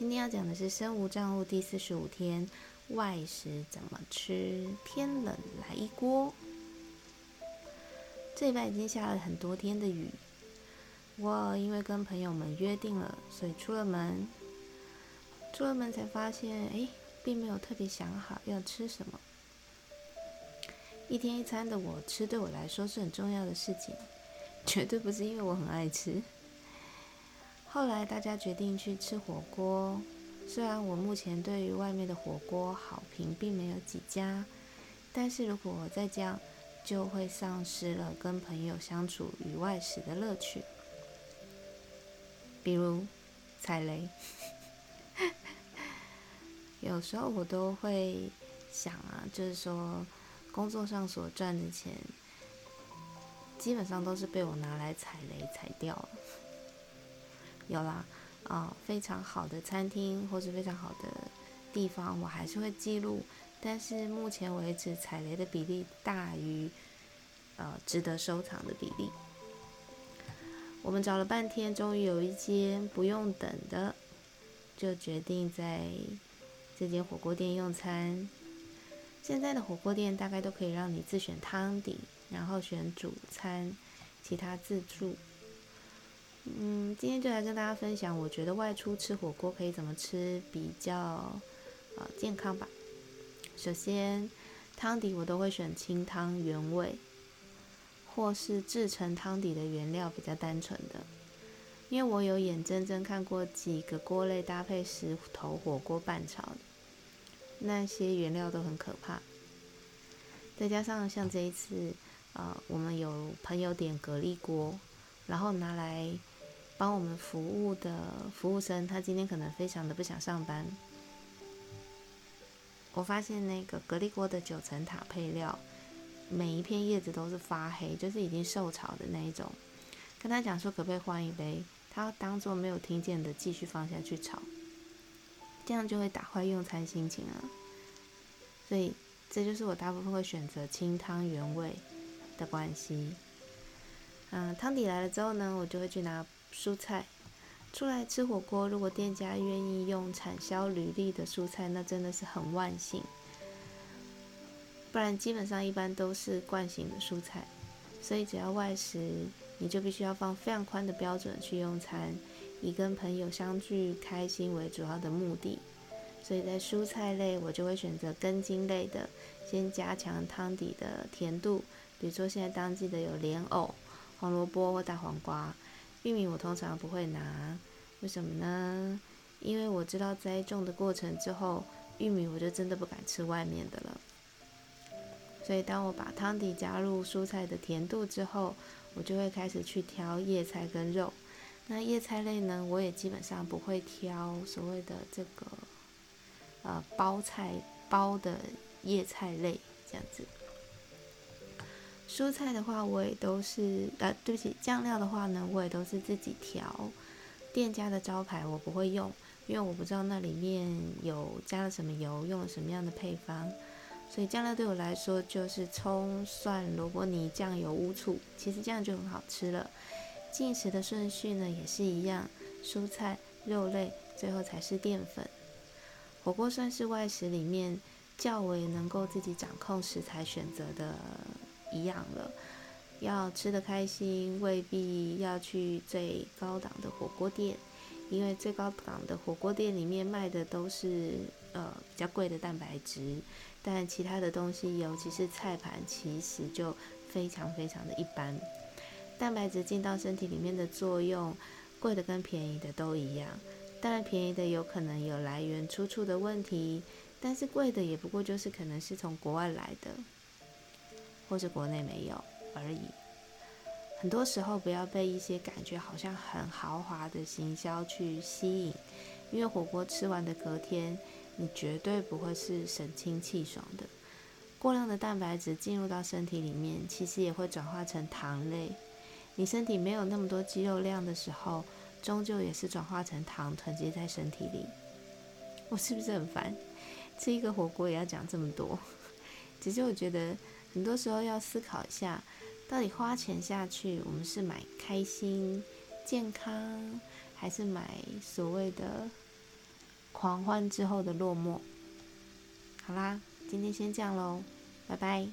今天要讲的是身无障物第四十五天，外食怎么吃？天冷来一锅。这礼拜已经下了很多天的雨，我因为跟朋友们约定了，所以出了门。出了门才发现，哎，并没有特别想好要吃什么。一天一餐的我吃，对我来说是很重要的事情，绝对不是因为我很爱吃。后来大家决定去吃火锅，虽然我目前对于外面的火锅好评并没有几家，但是如果我再这样，就会丧失了跟朋友相处与外食的乐趣。比如踩雷，有时候我都会想啊，就是说。工作上所赚的钱，基本上都是被我拿来踩雷踩掉了。有啦，啊，非常好的餐厅或是非常好的地方，我还是会记录。但是目前为止，踩雷的比例大于呃值得收藏的比例。我们找了半天，终于有一间不用等的，就决定在这间火锅店用餐。现在的火锅店大概都可以让你自选汤底，然后选主餐，其他自助。嗯，今天就来跟大家分享，我觉得外出吃火锅可以怎么吃比较呃健康吧。首先，汤底我都会选清汤原味，或是制成汤底的原料比较单纯的，因为我有眼睁睁看过几个锅类搭配石头火锅拌炒的。那些原料都很可怕，再加上像这一次，呃，我们有朋友点蛤蜊锅，然后拿来帮我们服务的服务生，他今天可能非常的不想上班。我发现那个蛤蜊锅的九层塔配料，每一片叶子都是发黑，就是已经受潮的那一种。跟他讲说可不可以换一杯，他当做没有听见的继续放下去炒。这样就会打坏用餐心情啊，所以这就是我大部分会选择清汤原味的关系。嗯，汤底来了之后呢，我就会去拿蔬菜出来吃火锅。如果店家愿意用产销履历的蔬菜，那真的是很万幸。不然基本上一般都是惯性的蔬菜，所以只要外食，你就必须要放非常宽的标准去用餐。以跟朋友相聚开心为主要的目的，所以在蔬菜类我就会选择根茎类的，先加强汤底的甜度。比如说现在当季的有莲藕、红萝卜或大黄瓜，玉米我通常不会拿，为什么呢？因为我知道栽种的过程之后，玉米我就真的不敢吃外面的了。所以当我把汤底加入蔬菜的甜度之后，我就会开始去挑叶菜跟肉。那叶菜类呢，我也基本上不会挑所谓的这个呃包菜包的叶菜类这样子。蔬菜的话，我也都是呃，对不起，酱料的话呢，我也都是自己调。店家的招牌我不会用，因为我不知道那里面有加了什么油，用了什么样的配方。所以酱料对我来说就是葱、蒜、萝卜泥、酱油、乌醋，其实这样就很好吃了。进食的顺序呢也是一样，蔬菜、肉类，最后才是淀粉。火锅算是外食里面较为能够自己掌控食材选择的一样了。要吃得开心，未必要去最高档的火锅店，因为最高档的火锅店里面卖的都是呃比较贵的蛋白质，但其他的东西，尤其是菜盘，其实就非常非常的一般。蛋白质进到身体里面的作用，贵的跟便宜的都一样。当然，便宜的有可能有来源出处的问题，但是贵的也不过就是可能是从国外来的，或者国内没有而已。很多时候不要被一些感觉好像很豪华的行销去吸引，因为火锅吃完的隔天，你绝对不会是神清气爽的。过量的蛋白质进入到身体里面，其实也会转化成糖类。你身体没有那么多肌肉量的时候，终究也是转化成糖囤积在身体里。我是不是很烦？吃一个火锅也要讲这么多？其实我觉得很多时候要思考一下，到底花钱下去，我们是买开心、健康，还是买所谓的狂欢之后的落寞？好啦，今天先这样喽，拜拜。